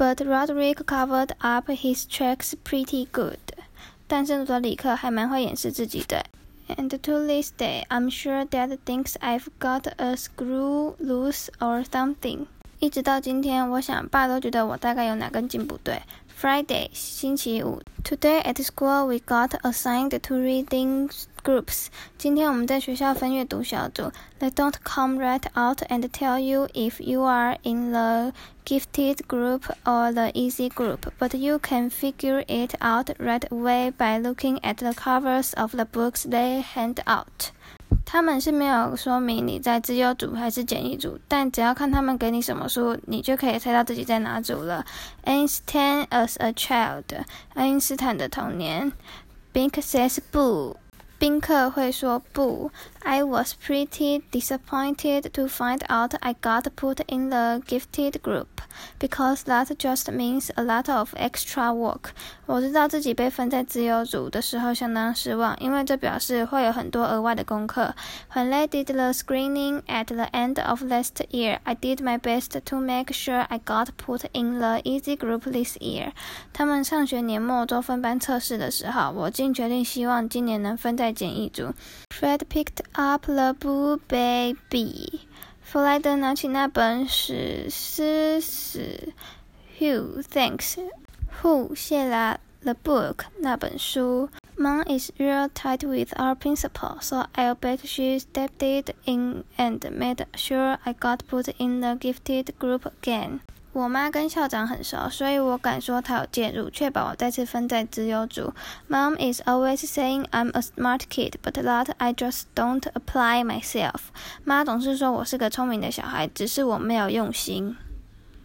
but Rodrick covered up his tracks pretty good. And to this day, I'm sure Dad thinks I've got a screw loose or something. 一直到今天，我想爸都觉得我大概有哪根筋不对。Friday，星期五。Today at school we got assigned to reading groups. 今天我们在学校分阅读小组。They don't come right out and tell you if you are in the gifted group or the easy group, but you can figure it out right away by looking at the covers of the books they hand out. 他们是没有说明你在自由组还是简易组，但只要看他们给你什么书，你就可以猜到自己在哪组了。Einstein as a child，爱因斯坦的童年。Bink says boo，宾客会说不。I was pretty disappointed to find out I got put in the gifted group because that just means a lot of extra work. 我知道自己被分在自由组的时候相当失望，因为这表示会有很多额外的功课。When they did the screening at the end of last year, I did my best to make sure I got put in the easy group this year. 他们上学年末做分班测试的时候，我尽全力希望今年能分在 简易组。Fred picked up the book, baby. 弗莱德拿起那本史诗史。Who thanks? Who 谢啦 the book 那本书。Mom is real tight with our principal, so I'll bet she stepped in and made sure I got put in the gifted group again. 我妈跟校长很熟，所以我敢说她有介入，确保我再次分在自由组。Mom is always saying I'm a smart kid, but that I just don't apply myself。妈总是说我是个聪明的小孩，只是我没有用心。